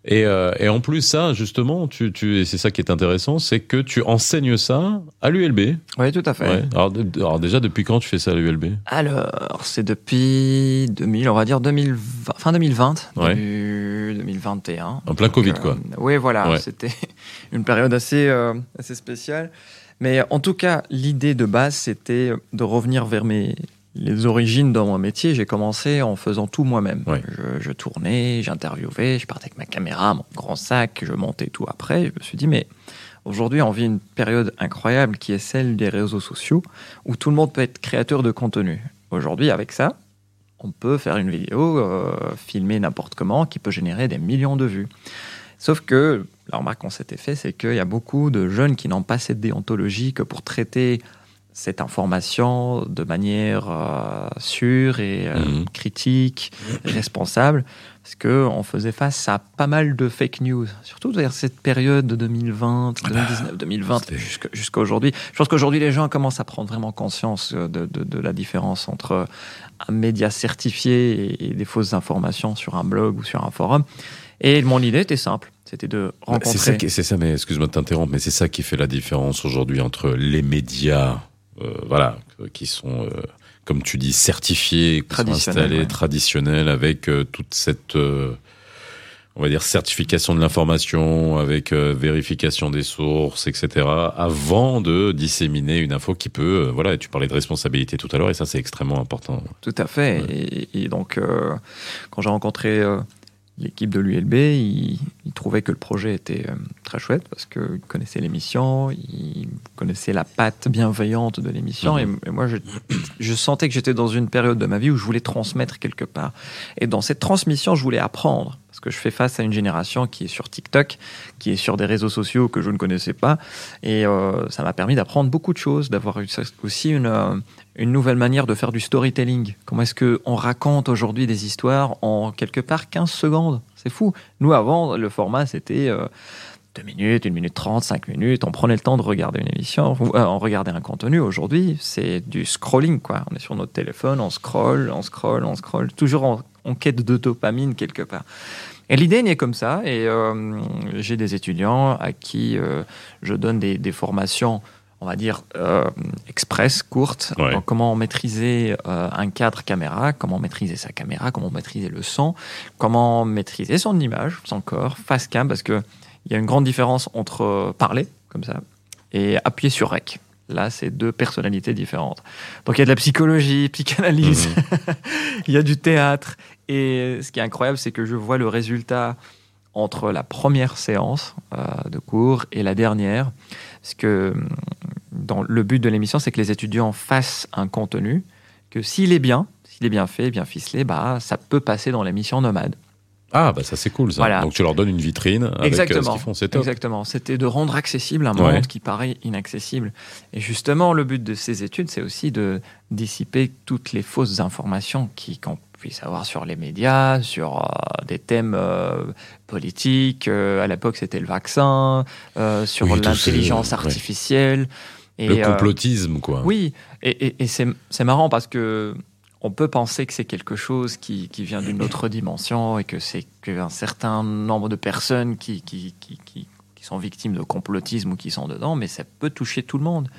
Et, euh, et en plus, ça, justement, tu, tu, c'est ça qui est intéressant, c'est que tu enseignes ça à l'ULB. Oui, tout à fait. Ouais. Alors, de- alors déjà, depuis quand tu fais ça à l'ULB Alors, c'est depuis 2000, on va dire 2020, fin 2020, Ouais. début 2021. En plein Donc, Covid, euh, quoi. Oui, voilà, Ouais. c'était une période assez, euh, assez spéciale. Mais en tout cas, l'idée de base, c'était de revenir vers mes les origines dans mon métier. J'ai commencé en faisant tout moi-même. Je tournais, j'interviewais, je partais avec ma caméra, mon grand sac, je montais tout après. Je me suis dit, mais aujourd'hui, on vit une période incroyable qui est celle des réseaux sociaux, où tout le monde peut être créateur de contenu. Aujourd'hui, avec ça, on peut faire une vidéo, euh, filmer n'importe comment, qui peut générer des millions de vues. Sauf que la remarque qu'on s'était fait, c'est qu'il y a beaucoup de jeunes qui n'ont pas cette déontologie que pour traiter cette information de manière euh, sûre et euh, Mhm. critique, responsable, parce qu'on faisait face à pas mal de fake news, surtout vers cette période de 2020, 2019, 2020, c'était- jusqu'à aujourd'hui. Je pense qu'aujourd'hui, les gens commencent à prendre vraiment conscience euh, de, de- de la différence entre un média certifié et, des fausses informations sur un blog ou sur un forum. Et mon idée était simple, c'était de rencontrer... C'est ça, ça, mais excuse-moi de t'interrompre, mais c'est ça qui fait la différence aujourd'hui entre les médias, voilà, qui sont, euh, comme tu dis, certifiés, qui sont Traditionnels, installés, ouais. traditionnels, avec euh, toute cette, euh, on va dire, certification de l'information, avec euh, vérification des sources, etc., avant de disséminer une info qui peut, euh, voilà, et tu parlais de responsabilité tout à l'heure, et ça c'est extrêmement important. Tout à fait. Et, et donc, euh, quand j'ai rencontré euh, l'équipe de l'ULB, ils, ils trouvaient que le projet était euh, très chouette parce qu'ils connaissaient l'émission, ils connaissaient la patte bienveillante de l'émission. Mhm. Et, et moi, je, je sentais que j'étais dans une période de ma vie où je voulais transmettre quelque part. Et dans cette transmission, je voulais apprendre. Parce que je fais face à une génération qui est sur TikTok, qui est sur des réseaux sociaux que je ne connaissais pas. Et euh, ça m'a permis d'apprendre beaucoup de choses, d'avoir aussi une, euh, une nouvelle manière de faire du storytelling. Comment est-ce qu'on raconte aujourd'hui des histoires en quelque part 15 secondes? C'est fou. Nous, avant, le format, c'était euh, 2 minutes, 1 minute 30, 5 minutes. On prenait le temps de regarder une émission, euh, on regardait un contenu. Aujourd'hui, c'est du scrolling. Quoi. On est sur notre téléphone, on scrolle, on scrolle, on scrolle, toujours en, quête de dopamine quelque part. Et l'idée naît comme ça. Et euh, j'ai des étudiants à qui euh, je donne des formations on va dire, euh, express, courte, Ouais. comment maîtriser euh, un cadre caméra, comment maîtriser sa caméra, comment maîtriser le son, comment maîtriser son image, son corps, face cam, parce qu'il y a une grande différence entre parler, comme ça, et appuyer sur rec. Là, c'est deux personnalités différentes. Donc, il y a de la psychologie, psychanalyse, il y a du théâtre. Et ce qui est incroyable, c'est que je vois le résultat entre la première séance euh, de cours et la dernière. Parce que dans le but de l'émission, c'est que les étudiants fassent un contenu que s'il est bien, s'il est bien fait, bien ficelé, bah, ça peut passer dans l'émission nomade. Ah, bah ça c'est cool ça. Voilà. Donc tu leur donnes une vitrine avec euh, ce Exactement. qu'ils font, c'est top. Exactement. C'était de rendre accessible un Ouais. monde qui paraît inaccessible. Et justement, le but de ces études, c'est aussi de dissiper toutes les fausses informations qui- qu'on puisse avoir sur les médias, sur euh, des thèmes euh, politiques. Euh, à l'époque, c'était le vaccin, sur Oui, l'intelligence ce- ouais. Et, Le euh, complotisme, quoi. oui, et, et- et c'est marrant parce que on peut penser que c'est quelque chose qui, qui vient d'une autre dimension et que c'est qu'un certain nombre de personnes qui, qui, qui, qui- qui sont victimes de complotisme ou qui sont dedans, mais ça peut toucher tout le monde.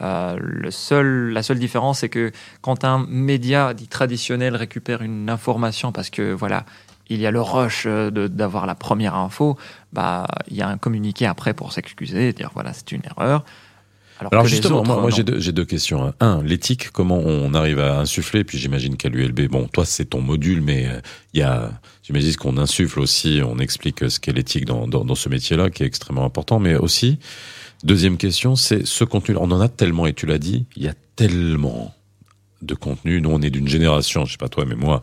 Euh, le seul, la seule différence, c'est que quand un média dit traditionnel récupère une information parce que voilà, il y a le rush euh, d'avoir la première info, bah il y a un communiqué après pour s'excuser et dire voilà c'est une erreur. Alors, justement, autres, moi, moi, j'ai deux, deux questions. hein. Un, l'éthique, comment on arrive à insuffler Puis j'imagine qu'à l'ULB, bon, toi c'est ton module, mais euh, il y a, j'imagine qu'on insuffle aussi, on explique euh, ce qu'est l'éthique dans, dans, dans ce métier-là, qui est extrêmement important, mais aussi, deuxième question, c'est ce contenu. On en a tellement, et tu l'as dit, il y a tellement de contenu. Nous, on est d'une génération, je sais pas toi, mais moi,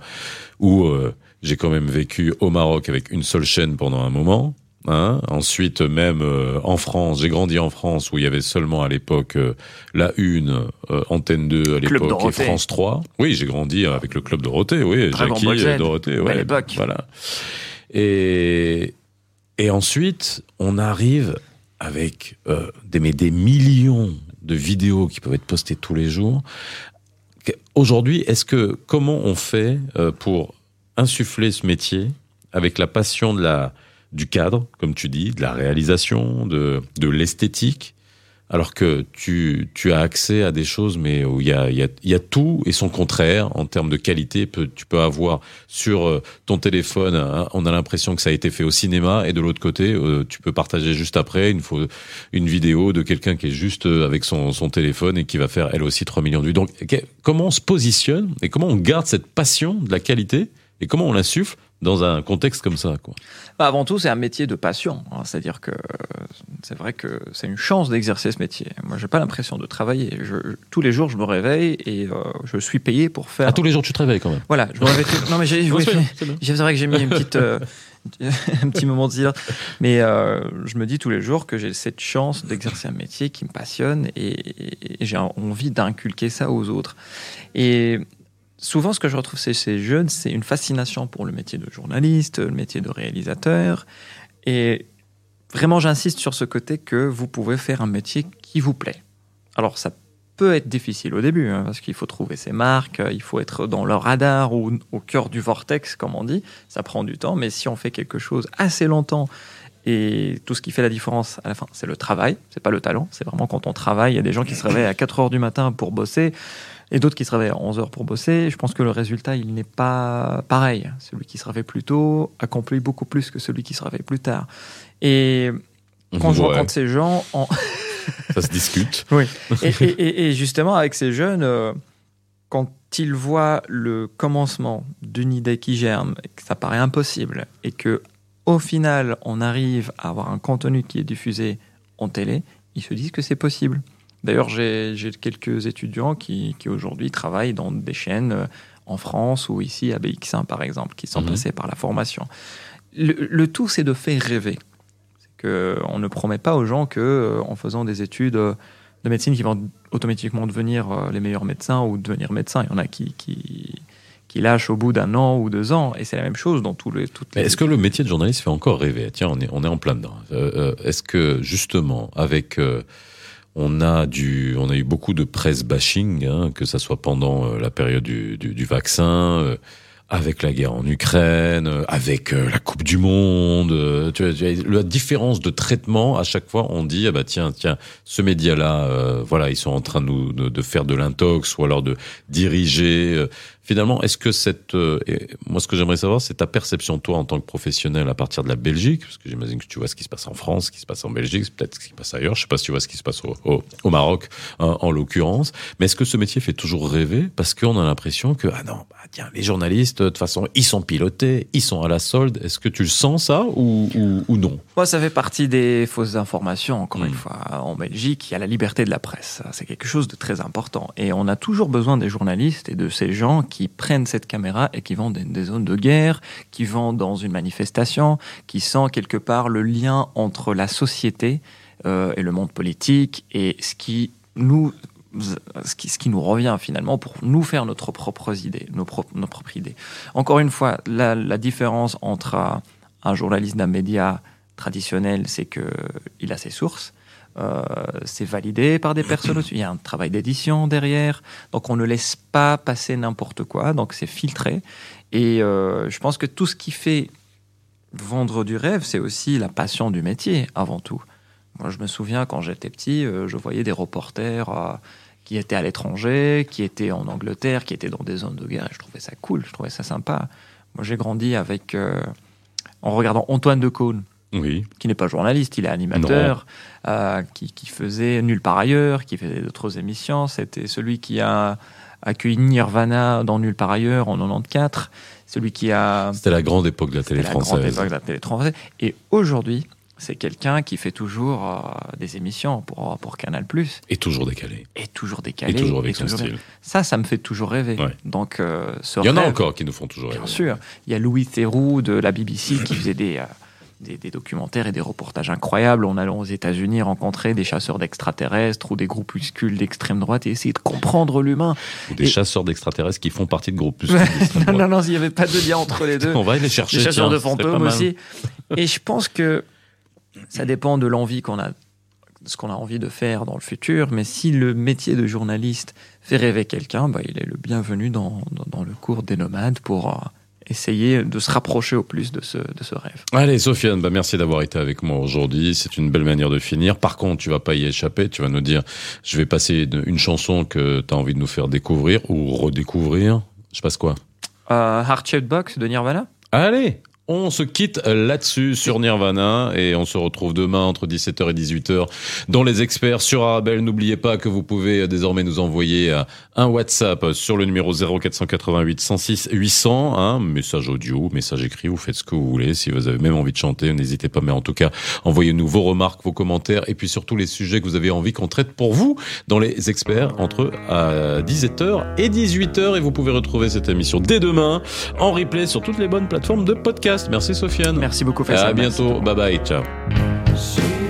où euh, j'ai quand même vécu au Maroc avec une seule chaîne pendant un moment. Hein Ensuite, même euh, en France, j'ai grandi en France où il y avait seulement à l'époque euh, la une, euh, Antenne 2 à l'époque et. France 3. Oui, j'ai grandi avec le club Dorothée, oui, Dragon Jackie Dorothée, ouais, Belle époque. voilà. Et et ensuite, on arrive avec des mais des millions de vidéos qui peuvent être postées tous les jours. Aujourd'hui, est-ce que comment on fait pour insuffler ce métier avec la passion de la du cadre, comme tu dis, de la réalisation, de, de l'esthétique, alors que tu, tu as accès à des choses, mais où il y a, y, a, tout et son contraire en termes de qualité. Tu peux avoir sur euh, ton téléphone, hein, on a l'impression que ça a été fait au cinéma, et de l'autre côté, euh, tu peux partager juste après une, une vidéo de quelqu'un qui est juste euh, avec son, son téléphone et qui va faire elle aussi 3 millions de vues. Donc, comment on se positionne et comment on garde cette passion de la qualité et comment on l'insuffle dans un contexte comme ça, quoi. Bah, avant tout, c'est un métier de passion. hein. C'est-à-dire que c'est vrai que c'est une chance d'exercer ce métier. Moi, j'ai pas l'impression de travailler. Je- tous les jours, je me réveille et euh, je suis payé pour faire. À tous les jours, tu te réveilles quand même. Voilà, je me réveille. tout- Non, mais j'ai. oui, C'est vrai que j'ai mis une petite, euh, un petit moment de silence. Mais euh, je me dis tous les jours que j'ai cette chance d'exercer un métier qui me passionne et, et j'ai envie d'inculquer ça aux autres. Et souvent, ce que je retrouve chez ces jeunes, c'est une fascination pour le métier de journaliste, le métier de réalisateur. Et vraiment, j'insiste sur ce côté que vous pouvez faire un métier qui vous plaît. Alors, ça peut être difficile au début, hein, parce qu'il faut trouver ses marques, euh, il faut être dans le radar ou au cœur du vortex, comme on dit. Ça prend du temps, mais si on fait quelque chose assez longtemps et tout ce qui fait la différence à la fin, c'est le travail, c'est pas le talent, c'est vraiment quand on travaille. Il y a des gens qui se réveillent à 4 heures du matin pour bosser et d'autres qui se réveillent à 11 heures pour bosser. Je pense que le résultat, il n'est pas pareil. Celui qui se réveille plus tôt accomplit beaucoup plus que celui qui se réveille plus tard. Et quand je Ouais, rencontre ces gens, en, ça se discute. oui. Et, et- et- et justement, avec ces jeunes, euh, quand ils voient le commencement d'une idée qui germe, et que ça paraît impossible, et que au final, on arrive à avoir un contenu qui est diffusé en télé, ils se disent que c'est possible. D'ailleurs, j'ai quelques étudiants qui, qui aujourd'hui travaillent dans des chaînes euh, en France ou ici à BX1, par exemple, qui sont Mhm. passés par la formation. Le, le tout, c'est de faire rêver. Que on ne promet pas aux gens que euh, en faisant des études euh, de médecine qui vont automatiquement devenir euh, les meilleurs médecins ou devenir médecins. Il y en a qui, qui, qui lâchent au bout d'un an ou deux ans, et c'est la même chose dans tous les, toutes Mais les... est-ce que le métier de journaliste fait encore rêver? Tiens, on est, on est en plein dedans. Euh, euh, est-ce que justement, avec euh, on a du, on a eu beaucoup de presse bashing, hein, que ça soit pendant euh, la période du, du, vaccin, euh, avec la guerre en Ukraine, euh, avec euh, la Coupe du Monde. euh, tu vois, tu vois, la différence de traitement à chaque fois, on dit ah bah tiens tiens ce média-là, euh, voilà ils sont en train de, nous, de, de faire de l'intox ou alors de diriger. Finalement, est-ce que cette, euh, moi ce que j'aimerais savoir, c'est ta perception toi en tant que professionnel à partir de la Belgique, parce que j'imagine que tu vois ce qui se passe en France, ce qui se passe en Belgique, peut-être ce qui se passe ailleurs. Je sais pas si tu vois ce qui se passe au, au, au Maroc hein, en l'occurrence. Mais est-ce que ce métier fait toujours rêver? Parce qu'on a l'impression que ah non, bah, tiens les journalistes de toute façon ils sont pilotés, ils sont à la solde. Est-ce que tu le sens ça ou, ou, ou non? Moi, ça fait partie des fausses informations, encore une fois. En Belgique, il y a la liberté de la presse. C'est quelque chose de très important. Et on a toujours besoin des journalistes et de ces gens qui prennent cette caméra et qui vont dans des zones de guerre, qui vont dans une manifestation, qui sentent quelque part le lien entre la société euh, et le monde politique et ce qui nous ce qui, nous revient finalement pour nous faire notre propre idée, nos, pro- nos propres idées. Encore une fois, la, différence entre un, journaliste d'un média traditionnel, c'est que il a ses sources. Euh, c'est validé par des personnes. Il y a un travail d'édition derrière. Donc on ne laisse pas passer n'importe quoi. Donc c'est filtré. Et euh, je pense que tout ce qui fait vendre du rêve, c'est aussi la passion du métier avant tout. Moi, je me souviens quand j'étais petit, euh, je voyais des reporters euh, qui étaient à l'étranger, qui étaient en Angleterre, qui étaient dans des zones de guerre. Et je trouvais ça cool, je trouvais ça sympa. Moi, j'ai grandi avec euh, en regardant Antoine de Caunes Oui. qui n'est pas journaliste, il est animateur, euh, qui, qui faisait Nulle part ailleurs, qui faisait d'autres émissions. C'était celui qui a accueilli Nirvana dans Nulle part ailleurs en 94, celui qui a C'était la grande époque de la télé la grande française. époque de la télé française. Et aujourd'hui, c'est quelqu'un qui fait toujours euh, des émissions pour, pour Canal+, Et toujours décalé. et toujours décalé. Et toujours avec son toujours- style. Ça, ça me fait toujours rêver. Ouais. Donc, euh, ce Il y en a encore qui nous font toujours Bien rêver. sûr. Il y a Louis Theroux de la BBC qui faisait des, euh, des, des documentaires et des reportages incroyables en allant aux États-Unis rencontrer des chasseurs d'extraterrestres ou des groupuscules d'extrême droite et essayer de comprendre l'humain. Ou des Et- chasseurs d'extraterrestres qui font partie de groupes. non, non, non, il n'y avait pas de lien entre les deux. On va aller les chercher. Les chasseurs tiens, de fantômes aussi. Et je pense que ça dépend de l'envie qu'on a, ce qu'on a envie de faire dans le futur. Mais si le métier de journaliste fait rêver quelqu'un, bah, il est le bienvenu dans, dans, dans le cours des nomades pour, euh, essayer de se rapprocher au plus de ce, de ce rêve. Allez, Sofiane, bah merci d'avoir été avec moi aujourd'hui. C'est une belle manière de finir. Par contre, tu vas pas y échapper. Tu vas nous dire, je vais passer une, une chanson que tu as envie de nous faire découvrir ou redécouvrir. Je passe quoi? Euh, Heart Shaped Box de Nirvana Allez, on se quitte là-dessus sur Nirvana et on se retrouve demain entre 17h et 18h dans les experts sur Arabelle. N'oubliez pas que vous pouvez désormais nous envoyer euh, un WhatsApp sur le numéro 0488 106 800, un message audio, message écrit, vous faites ce que vous voulez. Si vous avez même envie de chanter, n'hésitez pas. Mais en tout cas, envoyez-nous vos remarques, vos commentaires et puis surtout les sujets que vous avez envie qu'on traite pour vous dans les experts entre à 17h et 18h. Et vous pouvez retrouver cette émission dès demain en replay sur toutes les bonnes plateformes de podcast. Merci Sofiane. Merci beaucoup, À Faisal. bientôt. Bye bye. Ciao.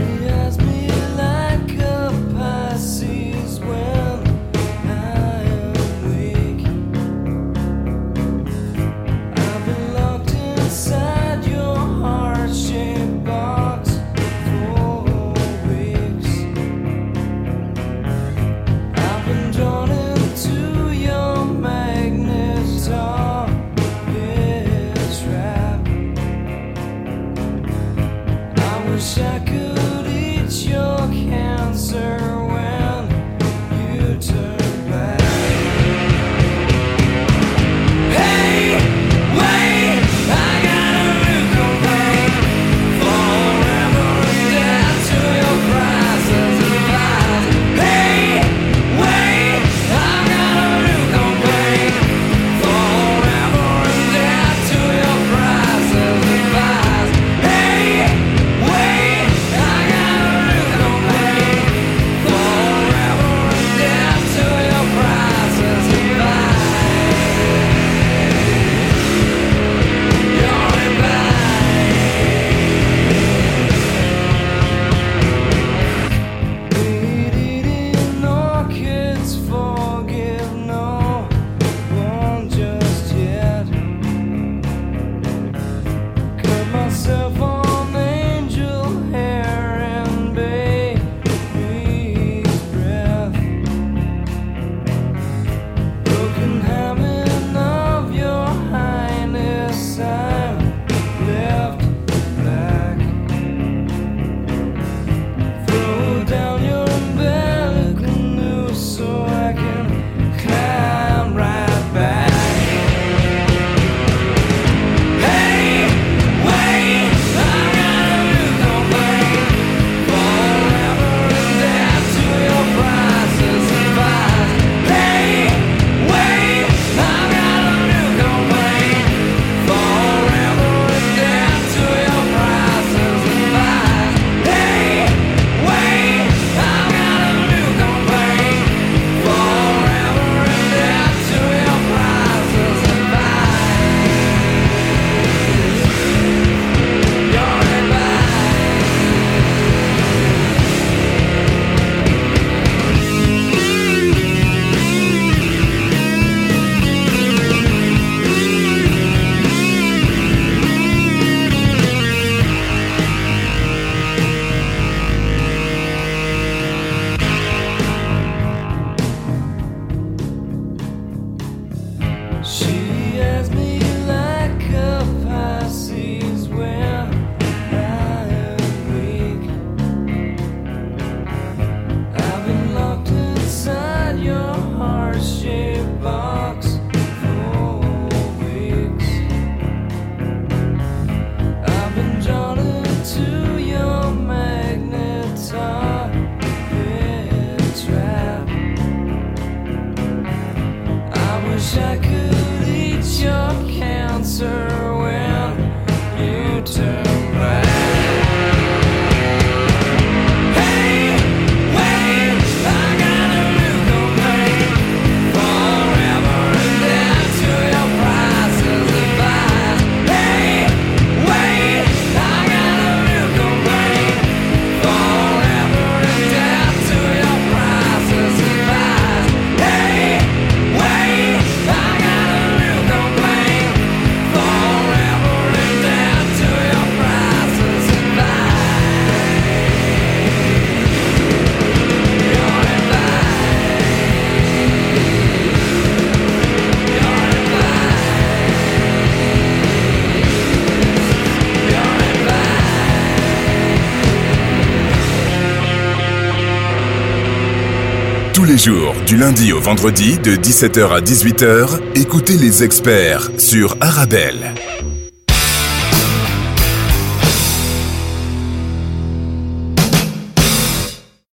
Du lundi au vendredi, de 17h à 18h, écoutez les experts sur Arabelle.